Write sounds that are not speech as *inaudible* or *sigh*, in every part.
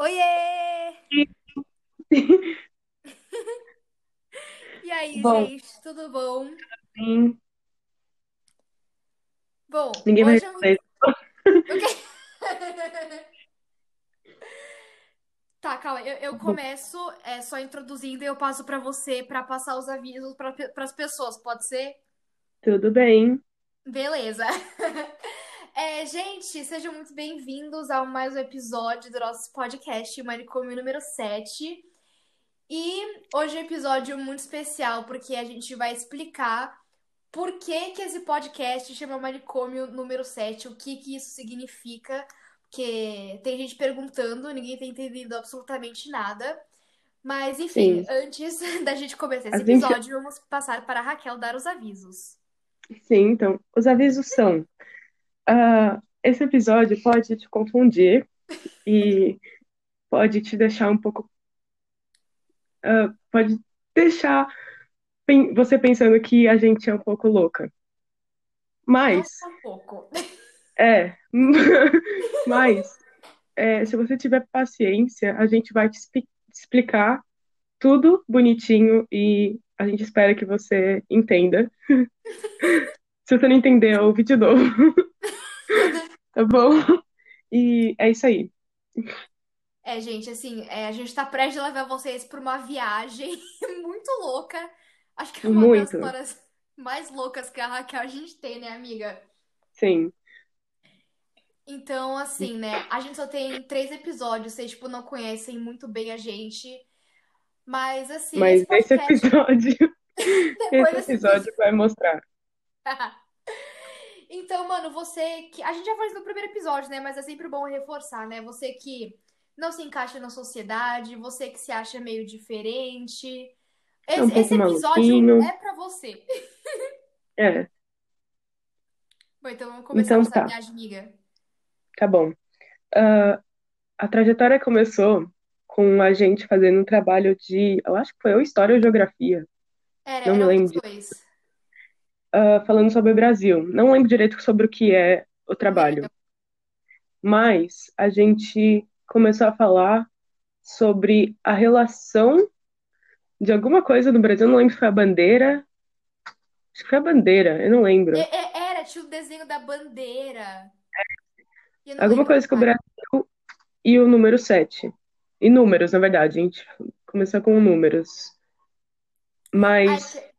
Oiê! *laughs* E aí, Bom, gente, tudo bom? sim, Bom, ninguém vai hoje responder. *laughs* Quê? *laughs* Tá, calma, eu, eu começo é, só introduzindo e eu passo pra você pra passar os avisos para as pessoas, pode ser? Tudo bem? Beleza. É, gente, sejam muito bem-vindos a mais um episódio do nosso podcast, Manicômio número 7. E hoje é um episódio muito especial, porque a gente vai explicar por que que esse podcast chama Manicômio número 7, o que que isso significa, porque tem gente perguntando, ninguém tem entendido absolutamente nada. Mas, enfim, Sim. antes *laughs* da gente começar A esse gente, episódio, vamos passar para a Raquel dar os avisos. sim, então, os avisos são, ah, esse episódio pode te confundir e pode te deixar um pouco, ah, pode deixar você pensando que a gente é um pouco louca. Mas, só um pouco. é, *laughs* mas, é, se você tiver paciência, a gente vai te expli- explicar tudo bonitinho e a gente espera que você entenda. *laughs* Se você não entender, ouve de novo, *laughs* tá bom? E é isso aí. É, gente, assim, é, a gente tá prestes a levar vocês pra uma viagem *laughs* muito louca. Acho que é uma das Muito, histórias mais loucas que a Raquel a gente tem, né, amiga? sim. Então, assim, né, a gente só tem três episódios, vocês, tipo, não conhecem muito bem a gente. Mas, assim, esse Mas esse podcast, episódio, *laughs* depois esse episódio. episódio vai mostrar. *laughs* Então, mano, você que. A gente já falou isso no primeiro episódio, né? Mas é sempre bom reforçar, né? Você que não se encaixa na sociedade, você que se acha meio diferente. É um Esse, esse pouco episódio maluquinho. é pra você. É, Bom, então vamos começar a então tá, viagem, amiga. tá bom. Ah, a trajetória começou com a gente fazendo um trabalho de, eu acho que foi ou História ou Geografia, Era, não me um lembro, dois. Ah, falando sobre o Brasil. Não lembro direito sobre o que é o trabalho, mas a gente começou a falar sobre a relação de alguma coisa no Brasil, não lembro se foi a bandeira, acho que foi a bandeira, eu não lembro. e- Era, tinha o desenho da bandeira. Alguma coisa com o. Brasil e o número 7. E números, na verdade, a gente começou com números. Ai, Mas, que-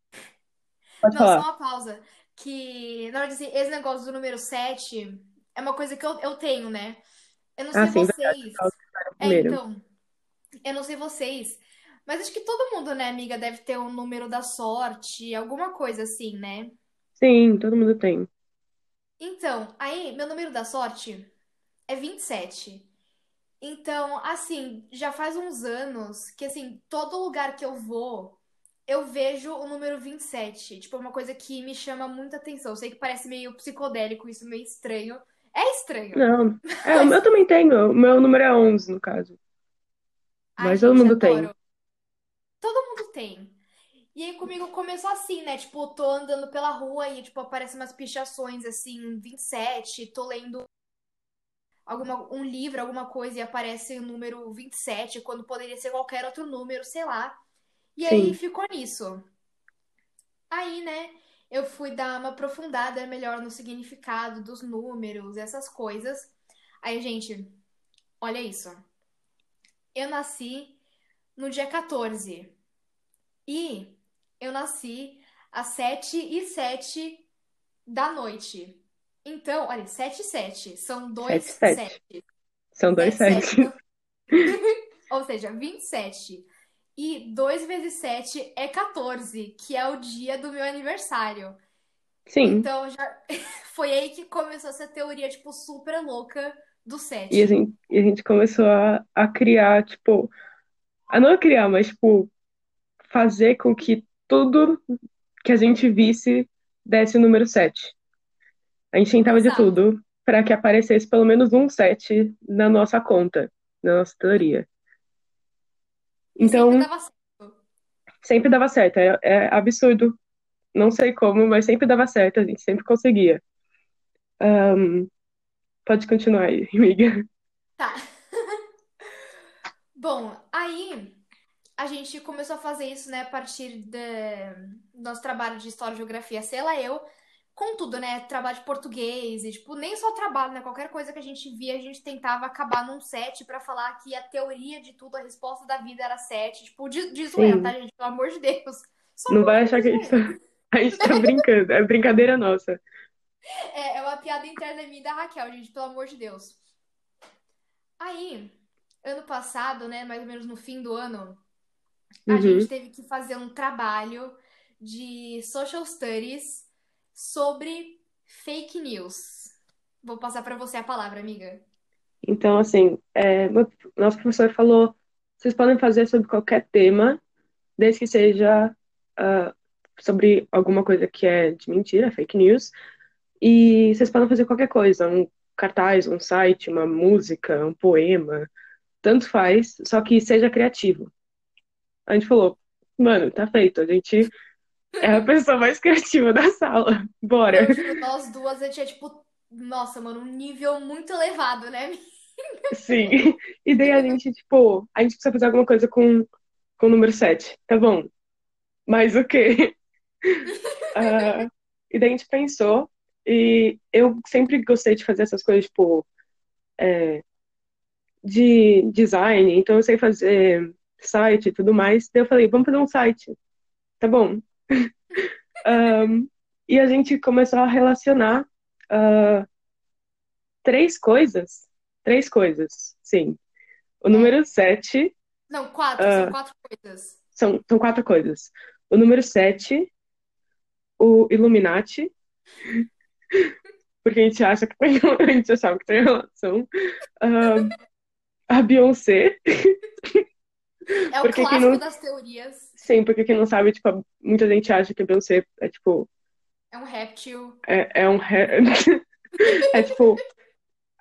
pode Não, só falar. uma pausa. Que, na verdade, assim, esse negócio do número 7 é uma coisa que eu, eu tenho, né? Eu não Ah, sei sim, verdade, vocês. É, então, eu não sei vocês. Mas acho que todo mundo, né, amiga, deve ter um número da sorte, alguma coisa assim, né? Sim, todo mundo tem. Então, aí, meu número da sorte é 27. Então, assim, já faz uns anos que, assim, todo lugar que eu vou, eu vejo o número 27. Tipo, é uma coisa que me chama muita atenção. Eu sei que parece meio psicodélico, isso meio estranho. É estranho, Não, *laughs* é, o meu mas. também tenho. O meu número é 11, no caso. Ai, Mas todo mundo tem. adoro. Todo mundo tem. E aí comigo começou assim, né? Tipo, tô andando pela rua e, tipo, aparecem umas pichações assim, 27, tô lendo alguma, um livro, alguma coisa, e aparece o número 27, quando poderia ser qualquer outro número, sei lá. E aí Sim, ficou nisso. Aí, né, eu fui dar uma aprofundada melhor no significado dos números, essas coisas. Aí, gente, olha isso. Eu nasci no dia 14 e eu nasci às 7 e 7 da noite. Então, olha, 7 e 7 são dois 7, 7. 7. São dois 7, 7. 7. Ou seja, 27. E 2 vezes 7 é 14, que é o dia do meu aniversário. Sim. Então, já *laughs* foi aí que começou essa teoria, tipo, super louca do E a 7. gente, e a gente começou a, a criar, tipo, a não criar, mas, tipo, fazer com que tudo que a gente visse desse o número 7. A gente tentava de Exato. tudo para que aparecesse pelo menos um 7 na nossa conta, na nossa teoria. E sempre Então, dava certo. sempre dava certo. É, é absurdo. Não sei como, mas sempre dava certo. A gente sempre conseguia. Ahn, pode continuar aí, *laughs* amiga. Tá. *laughs* Bom, aí a gente começou a fazer isso, né, a partir de- do nosso trabalho de História e Geografia, sei lá eu, com tudo, né, trabalho de português, e, tipo, nem só trabalho, né, qualquer coisa que a gente via, a gente tentava acabar num set pra falar que a teoria de tudo, a resposta da vida era set, tipo, de, de zoeira, tá, gente? Pelo amor de Deus. Só Não vai achar que a gente tá, *laughs* a gente tá brincando. É brincadeira nossa. É, é uma piada interna minha da Raquel, gente, pelo amor de Deus. Aí, ano passado, né, mais ou menos no fim do ano, a gente Uhum. teve que fazer um trabalho de social studies sobre fake news. Vou passar pra você a palavra, amiga. Então, assim, é, nosso professor falou, vocês podem fazer sobre qualquer tema, desde que seja ah, sobre alguma coisa que é de mentira, fake news, e vocês podem fazer qualquer coisa, um cartaz, um site, uma música, um poema, tanto faz, só que seja criativo. A gente falou, mano, tá feito, a gente é a pessoa mais criativa da sala, bora. Juro, nós duas, a gente é tipo, nossa, mano, um nível muito elevado, né? Sim. E daí a gente, tipo, a gente precisa fazer alguma coisa com, com o número 7. Tá bom. Mas o quê? *laughs* Ah, e daí a gente pensou, e eu sempre gostei de fazer essas coisas, tipo, é, de design, então eu sei fazer site e tudo mais. Daí eu falei, vamos fazer um site. Tá bom. Ahn, e a gente começou a relacionar ah, três coisas. Três coisas, sim. O número 7 Não, quatro, são quatro coisas. são, são quatro coisas. O número 7, o Illuminati, porque a gente acha que tem, *laughs* a gente achava que tem relação. Ahn, a Beyoncé, É o porque clássico não, das teorias. Sim, porque quem não sabe, tipo, muita gente acha que a Beyoncé é tipo, É um réptil. é, é um, he- *laughs* é tipo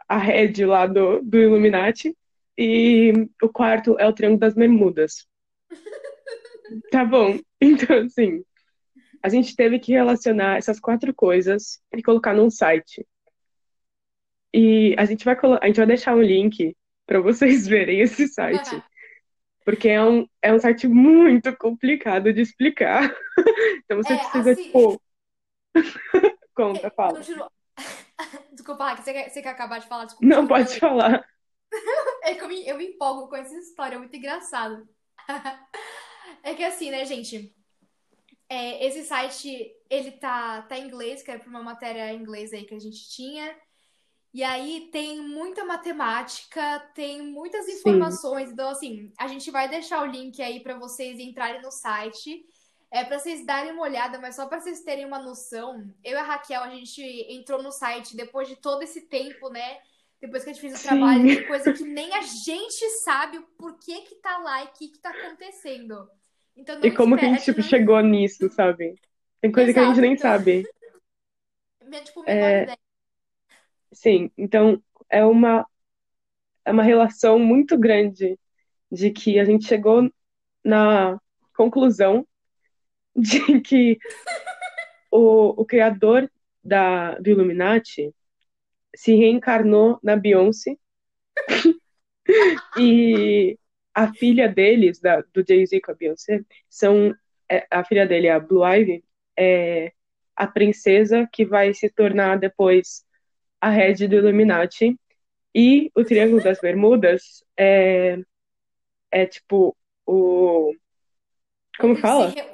a head lá do, do Illuminati. E o quarto é o Triângulo das Bermudas. *laughs* Tá bom. *laughs* Então, assim, a gente teve que relacionar essas quatro coisas e colocar num site. E a gente vai, a gente vai deixar um link para vocês verem esse site, porque é um, é um site muito complicado de explicar. *laughs* Então você É, precisa, assim, tipo, *laughs* conta, eu fala. juro. *laughs* Desculpa, Raquel, você quer, você quer acabar de falar? Desculpa, Não, pode falar. É que eu me, eu me empolgo com essa história, é muito engraçado. É que assim, né, gente? É, esse site, ele tá, tá em inglês, que era pra uma matéria em inglês aí que a gente tinha. E aí tem muita matemática, tem muitas Sim, informações. Então, assim, a gente vai deixar o link aí pra vocês entrarem no site. É pra vocês darem uma olhada, mas só pra vocês terem uma noção. Eu e a Raquel, a gente entrou no site depois de todo esse tempo, né? Depois que a gente fez o trabalho, sim. tem coisa que nem a gente sabe o porquê que tá lá e o que que tá acontecendo. Então E como que a gente, gente tipo, chegou nisso, sabe? Tem coisa que a gente Exato, nem então. sabe. Minha, tipo, É, ideia. Sim, então é uma, é uma relação muito grande de que a gente chegou na conclusão *laughs* de que *laughs* o, o criador da, do Illuminati se reencarnou na Beyoncé *laughs* e a filha deles, da, do Jay-Z com a Beyoncé, são, é, a filha dele, a Blue Ivy, é a princesa que vai se tornar depois a head do Illuminati. E o Triângulo das Bermudas é, é tipo o. Como Onde, fala? re...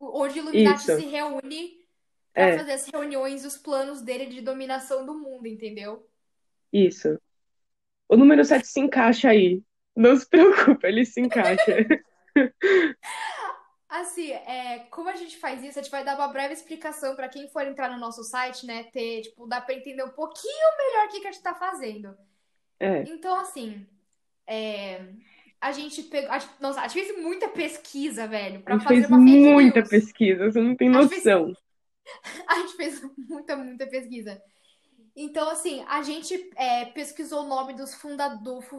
Onde o Illuminati Isso, se reúne pra é, fazer as reuniões, os planos dele de dominação do mundo, entendeu? isso. O número 7 se encaixa aí. Não se preocupa, ele se encaixa. *laughs* Assim, é, como a gente faz isso, a gente vai dar uma breve explicação pra quem for entrar no nosso site, né? Ter, tipo, dá pra entender um pouquinho melhor o que que a gente tá fazendo. É, Então, assim, é, a gente pegou. a gente- nossa, a gente fez muita pesquisa, velho, a pra gente fazer fez uma fake muita news. pesquisa, você não tem A gente fez, noção. *laughs* a gente fez muita, muita pesquisa. Então, assim, a gente é, pesquisou o nome dos,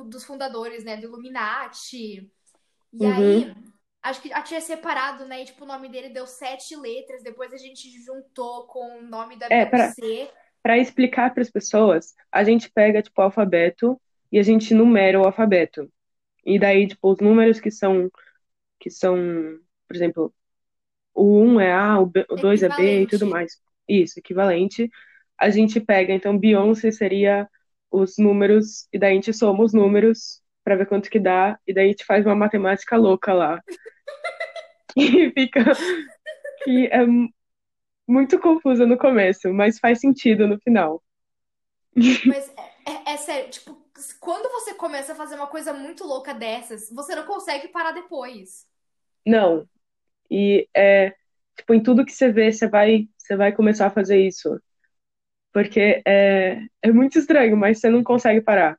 dos fundadores, né, do Illuminati. E Uhum. aí, acho que a tinha separado, né? E, tipo, o nome dele deu sete letras. Depois a gente juntou com o nome da É, para Beyoncé. para explicar para as pessoas, a gente pega tipo o alfabeto e a gente numera o alfabeto. E daí, tipo, os números que são, que são, por exemplo, o 1 é A, o, B, o 2 é B e tudo mais. Isso, equivalente. A gente pega, então, Beyoncé seria os números, e daí a gente soma os números pra ver quanto que dá, e daí a gente faz uma matemática louca lá. E *laughs* fica que é muito confusa no começo, mas faz sentido no final. Mas é, é- é sério, tipo, quando você começa a fazer uma coisa muito louca dessas, você não consegue parar depois. Não, e é, tipo, em tudo que você vê, você vai, você vai começar a fazer isso. Porque é, é muito estranho, mas você não consegue parar.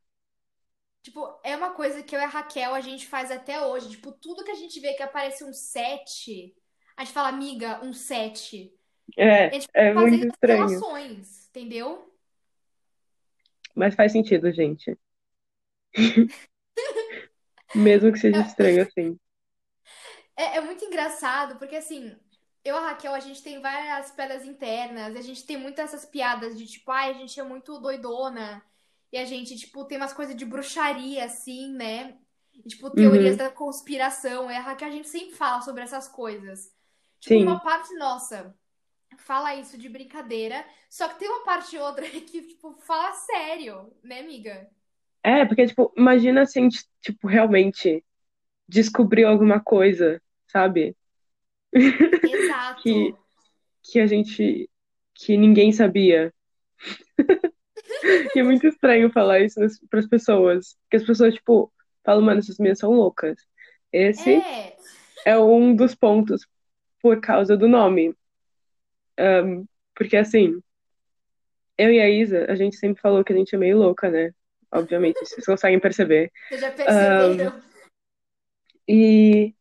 Tipo, é uma coisa que eu e a Raquel a gente faz até hoje. Tipo, tudo que a gente vê que aparece um 7, a gente fala, amiga, um 7. É, é muito estranho. relações, entendeu? Mas faz sentido, gente. *laughs* Mesmo que seja estranho assim. É, é muito engraçado, porque assim, eu e a Raquel, a gente tem várias piadas internas, a gente tem muitas essas piadas de tipo, ai, a gente é muito doidona, e a gente, tipo, tem umas coisas de bruxaria, assim, né? E, tipo, teorias Uhum, da conspiração. É Raquel, a gente sempre fala sobre essas coisas. Tipo, uma sim. parte nossa fala isso de brincadeira, só que tem uma parte outra *laughs* que, tipo, fala sério, né, amiga? É, porque, tipo, imagina se a gente, tipo, realmente descobriu alguma coisa, sabe? *laughs* Que, Exato. que a gente, que ninguém sabia. *laughs* *laughs* E é muito estranho falar isso para as pessoas. Porque as pessoas, tipo, falam, mano, essas meninas são loucas. Esse É, é um dos pontos por causa do nome. Porque, assim, eu e a Isa, a gente sempre falou que a gente é meio louca, né? Obviamente, vocês *laughs* conseguem perceber. vocês já Um, perceberam? e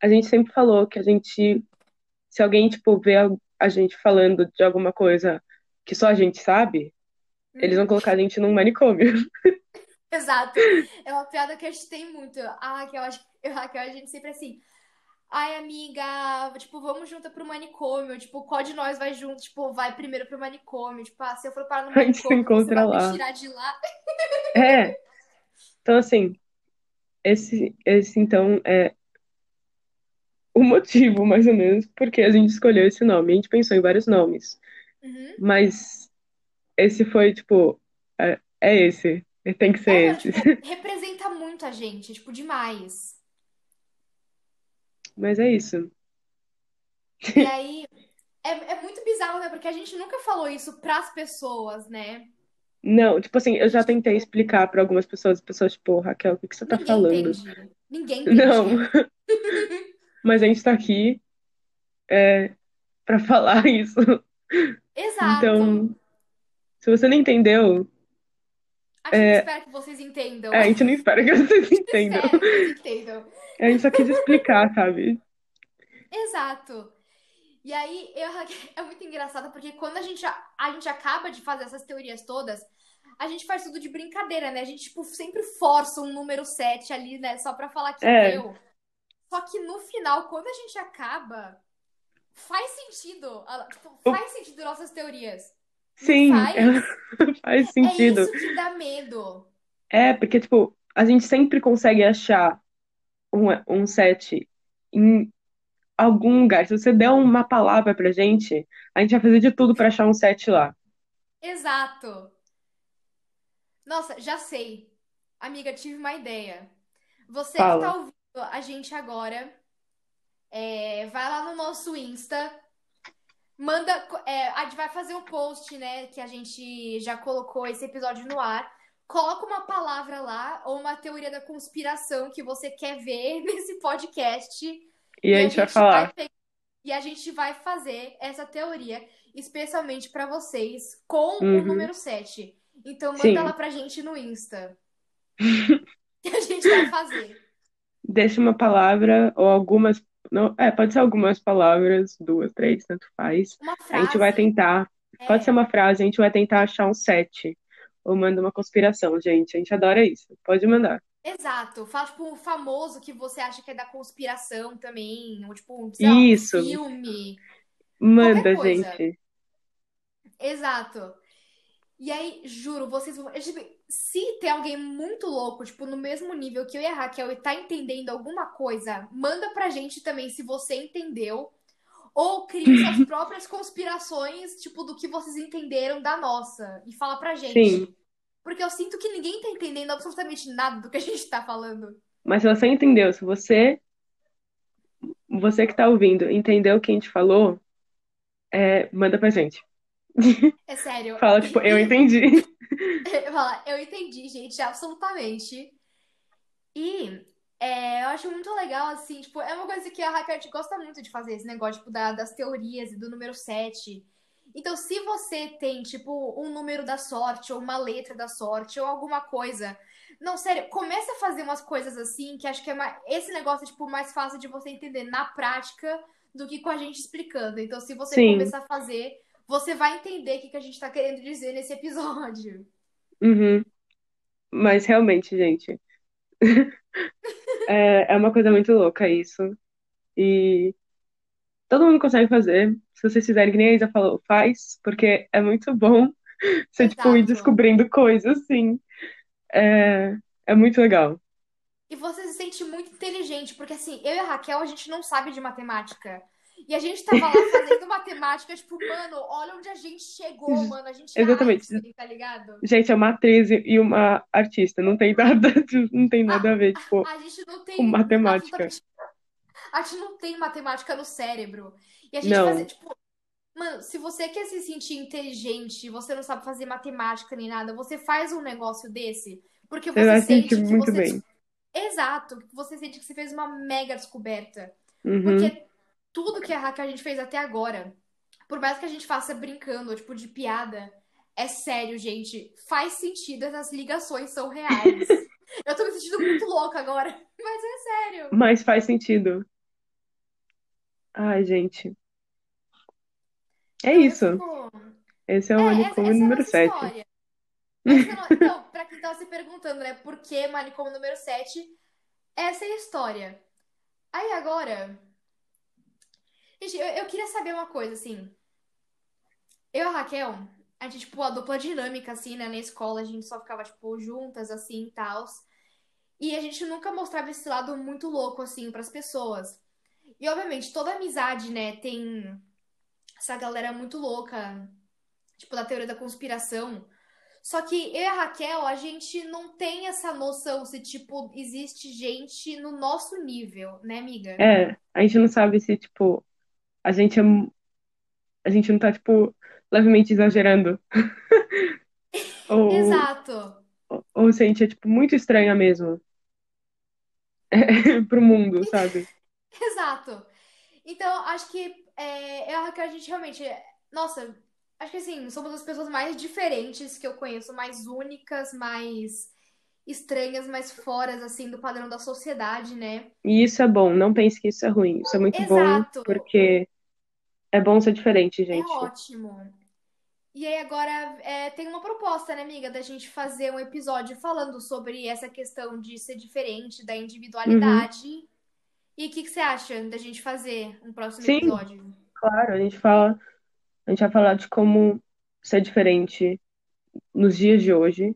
a gente sempre falou que a gente, se alguém, tipo, vê a gente falando de alguma coisa que só a gente sabe, eles vão colocar a gente num manicômio. *laughs* Exato. É uma piada que a gente tem muito. A Raquel, eu Raquel, a gente sempre assim. Ai, amiga, tipo, vamos junto pro manicômio. Tipo, qual de nós vai junto? Tipo, vai primeiro pro manicômio. Tipo, ah, se eu for parar no *laughs* A gente se manicômio, encontra lá. tirar de lá. É, então, assim, esse, esse então é o motivo, mais ou menos, porque a gente escolheu esse nome. A gente pensou em vários nomes, Uhum. mas esse foi, tipo, é, é esse. Tem que É, ser mano, esse. tipo, *laughs* representa muito a gente, tipo, demais. Mas é isso. E *laughs* aí, é, é muito bizarro, né? Porque a gente nunca falou isso pras pessoas, né? Não, tipo assim, eu já tentei tipo, explicar pra algumas pessoas, as pessoas, tipo, Raquel, o que que você tá ninguém falando? entende. Ninguém *laughs* Não, entende. mas a gente tá aqui pra falar isso. Exato. Então, se você não entendeu, A gente não é, espera que vocês entendam. é, a gente não espera que vocês *laughs* entendam. Que vocês entendam. A gente só quis explicar, sabe? Exato. E aí, eu, *laughs* é muito engraçado porque quando a gente, a gente acaba de fazer essas teorias todas, a gente faz tudo de brincadeira, né? A gente, tipo, sempre força um número 7 ali, né? Só pra falar que É, deu. Só que no final, quando a gente acaba, faz sentido. Tipo, o- faz sentido nossas teorias. Sim, faz? *laughs* faz É sentido. isso que dá medo. É, porque, tipo, a gente sempre consegue achar um, um set em algum lugar. Se você der uma palavra pra gente, a gente vai fazer de tudo pra achar um set lá. Exato. Nossa, já sei. Amiga, tive uma ideia. Você que tá Fala. ouvindo a gente agora, é, vai lá no nosso Insta, manda. é, a gente vai fazer um post, né? Que a gente já colocou esse episódio no ar. Coloca uma palavra lá, ou uma teoria da conspiração que você quer ver *laughs* nesse podcast. E a E a gente vai gente vai falar. pe- e a gente vai fazer essa teoria especialmente pra vocês com o Uhum. número 7. Então manda lá Sim. pra gente no Insta. *laughs* Que a gente vai fazer. Deixa uma palavra ou algumas. Não, é, pode ser algumas palavras, duas, três, tanto faz. Uma A gente vai frase. tentar. Pode ser É, uma frase, a gente vai tentar achar um set. Ou manda uma conspiração, gente. A gente adora isso. Pode mandar. exato. Fala, tipo, um famoso que você acha que é da conspiração também. Ou, tipo, sei lá, um Isso. filme. Manda, gente. Exato. E aí, juro, vocês vão. Se tem alguém muito louco, tipo, no mesmo nível que eu e a Raquel e tá entendendo alguma coisa, manda pra gente também se você entendeu. Ou crie suas *laughs* próprias conspirações, tipo, do que vocês entenderam da nossa. E fala pra gente. Sim. Porque eu sinto que ninguém tá entendendo absolutamente nada do que a gente tá falando. Mas se você entendeu, se você, você que tá ouvindo, entendeu o que a gente falou, é, manda pra gente. É sério. *laughs* Fala, tipo, eu entendi. *laughs* Fala, eu entendi, gente, absolutamente. E é, eu acho muito legal, assim, tipo, é uma coisa que a Raquel gosta muito de fazer, esse negócio, tipo, da- das teorias e do número 7. Então, se você tem, tipo, um número da sorte, ou uma letra da sorte, ou alguma coisa. Não, sério, comece a fazer umas coisas assim, que acho que é mais, esse negócio é, tipo, mais fácil de você entender na prática do que com a gente explicando. Então, se você Sim. começar a fazer, você vai entender o que que a gente tá querendo dizer nesse episódio. Uhum. Mas realmente, gente, *laughs* é, é uma coisa muito louca isso. E todo mundo consegue fazer. Se vocês fizerem que nem a Isa falou, faz, porque é muito bom *laughs* você, tipo, ir descobrindo coisas, assim. É, é muito legal. E você se sente muito inteligente, porque assim, eu e a Raquel, a gente não sabe de matemática. E a gente tava lá fazendo matemática, tipo, mano, olha onde a gente chegou, mano. A gente Exatamente. Einstein, tá ligado? Gente, é uma atriz e uma artista, não tem nada, *laughs* não tem nada a ver, tipo, A gente não tem com matemática. A gente não tem matemática no cérebro. E a gente Não. fazia, tipo. Mano, se você quer se sentir inteligente, você não sabe fazer matemática nem nada, você faz um negócio desse, porque Você você sente muito você. bem. Exato, você sente que você fez uma mega descoberta. Uhum. Porque tudo que a Raquel a gente fez até agora, por mais que a gente faça brincando, tipo, de piada, é sério, gente. Faz sentido, essas ligações são reais. *laughs* Eu tô me sentindo muito louca agora, *laughs* mas é sério. Mas faz sentido. Ai, gente. É Então, isso. fico- Esse é o É, essa, manicômio essa é número nossa 7. história. *laughs* Essa é Então, pra quem tava se perguntando, né, por que manicômio número 7, essa é a história. Aí agora. Gente, eu, eu queria saber uma coisa, assim. Eu e a Raquel, a gente, tipo, a dupla dinâmica, assim, né, na escola, a gente só ficava, tipo, juntas, assim, e tal. E a gente nunca mostrava esse lado muito louco, assim, pras pessoas. E, obviamente, toda amizade, né, tem essa galera muito louca, tipo, da teoria da conspiração. Só que eu e a Raquel, a gente não tem essa noção se, tipo, existe gente no nosso nível, né, amiga? É, a gente não sabe se, tipo, a gente é. A gente não tá, tipo, levemente exagerando. *laughs* Ou, Exato. ou se a gente é, tipo, muito estranha mesmo. *laughs* Pro mundo, sabe? *laughs* Exato. Então, acho que é, eu e a gente realmente. Nossa, acho que assim, somos as pessoas mais diferentes que eu conheço, mais únicas, mais estranhas, mais foras, assim, do padrão da sociedade, né? E isso é bom, não pense que isso é ruim. Isso é muito bom, Exato. porque é bom ser diferente, É gente. ótimo. E aí agora é, tem uma proposta, né, amiga, da gente fazer um episódio falando sobre essa questão de ser diferente, da individualidade. E o que que você acha da gente fazer um próximo Sim. episódio? Claro, a gente fala, a gente vai falar de como ser diferente nos dias de hoje.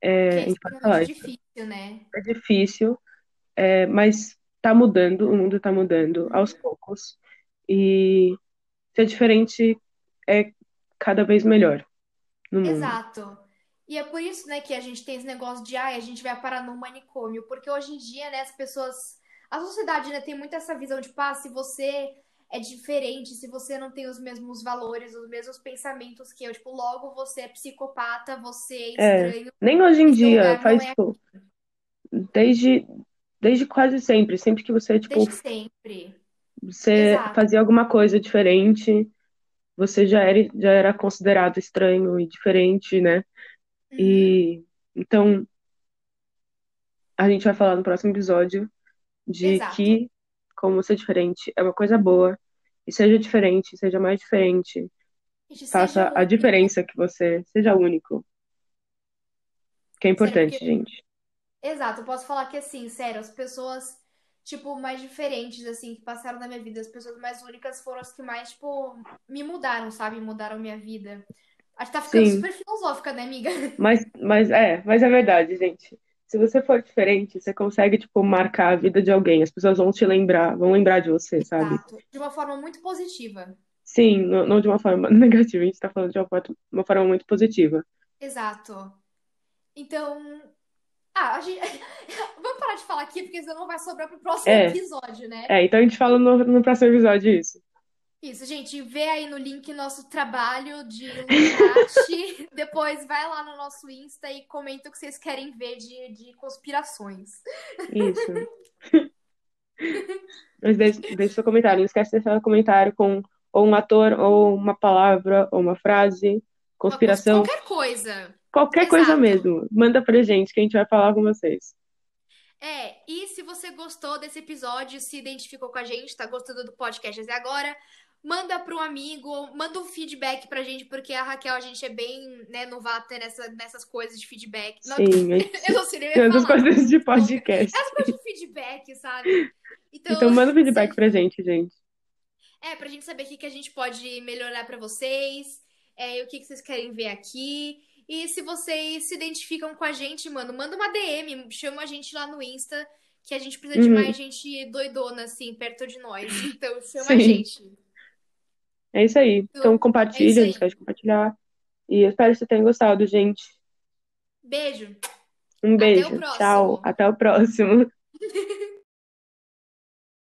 É, é difícil, né? é difícil, é, mas tá mudando, o mundo tá mudando aos poucos. E ser diferente é cada vez melhor no mundo. Exato. E é por isso, né, que a gente tem esse negócio de, ai, a gente vai parar no manicômio, porque hoje em dia, né, as pessoas, a sociedade, né, tem muito essa visão de, pá, se você é diferente, se você não tem os mesmos valores, os mesmos pensamentos que eu, tipo, logo você é psicopata, você é É. estranho, Nem hoje em dia, faz, é tipo, desde, desde quase sempre. Sempre que você, tipo, desde sempre. Você Exato. fazia alguma coisa diferente, você já era, já era considerado estranho e diferente, né? Uhum. E então a gente vai falar no próximo episódio de Exato. que como ser diferente é uma coisa boa. E seja diferente, seja mais diferente, faça a diferença que você seja único. Que é importante, porque- gente. Exato, eu posso falar que assim, sério, as pessoas, tipo, mais diferentes, assim, que passaram na minha vida, as pessoas mais únicas foram as que mais, tipo, me mudaram, sabe? Mudaram minha vida. Acho que tá ficando Sim, super filosófica, né, amiga? *laughs* mas, mas é, mas é verdade, gente. Se você for diferente, você consegue, tipo, marcar a vida de alguém. As pessoas vão te lembrar, vão lembrar de você, sabe? Exato. De uma forma muito positiva. Sim, não, não de uma forma *laughs* negativa, a gente tá falando de uma forma muito positiva. Exato. Então. Ah, a gente... *laughs* vamos parar de falar aqui, porque senão vai sobrar pro próximo É, episódio, né? é, então a gente fala no, no próximo episódio isso. Isso, gente, vê aí no link nosso trabalho de Illuminati. *laughs* Depois vai lá no nosso Insta e comenta o que vocês querem ver de, de conspirações. Isso. *laughs* Mas deixe, deixe seu comentário. Não esquece de deixar um comentário com ou um ator, ou uma palavra, ou uma frase, conspiração, Qualquer coisa. Qualquer coisa Exato. mesmo. Manda pra gente que a gente vai falar com vocês. É, e se você gostou desse episódio, se identificou com a gente, tá gostando do podcast até agora, manda para um amigo, manda um feedback pra gente, porque a Raquel, a gente é bem, né, novata nessa, nessas coisas de feedback. Não, Sim, *laughs* eu não sei nem falar. coisas de podcast. Essas coisas de feedback, sabe? Então, Então manda feedback se- pra gente, gente. é, pra gente saber o que, que a gente pode melhorar pra vocês, é, o que, que vocês querem ver aqui. E se vocês se identificam com a gente, mano, manda uma DM, chama a gente lá no Insta, que a gente precisa de Uhum. mais gente doidona, assim, perto de nós. *laughs* Então chama a Sim. gente. É isso aí. Então É compartilha, isso a gente esquece de compartilhar. E eu espero que você tenha gostado, gente. Beijo. Um Até o beijo. próximo. Tchau. Até o próximo. *laughs*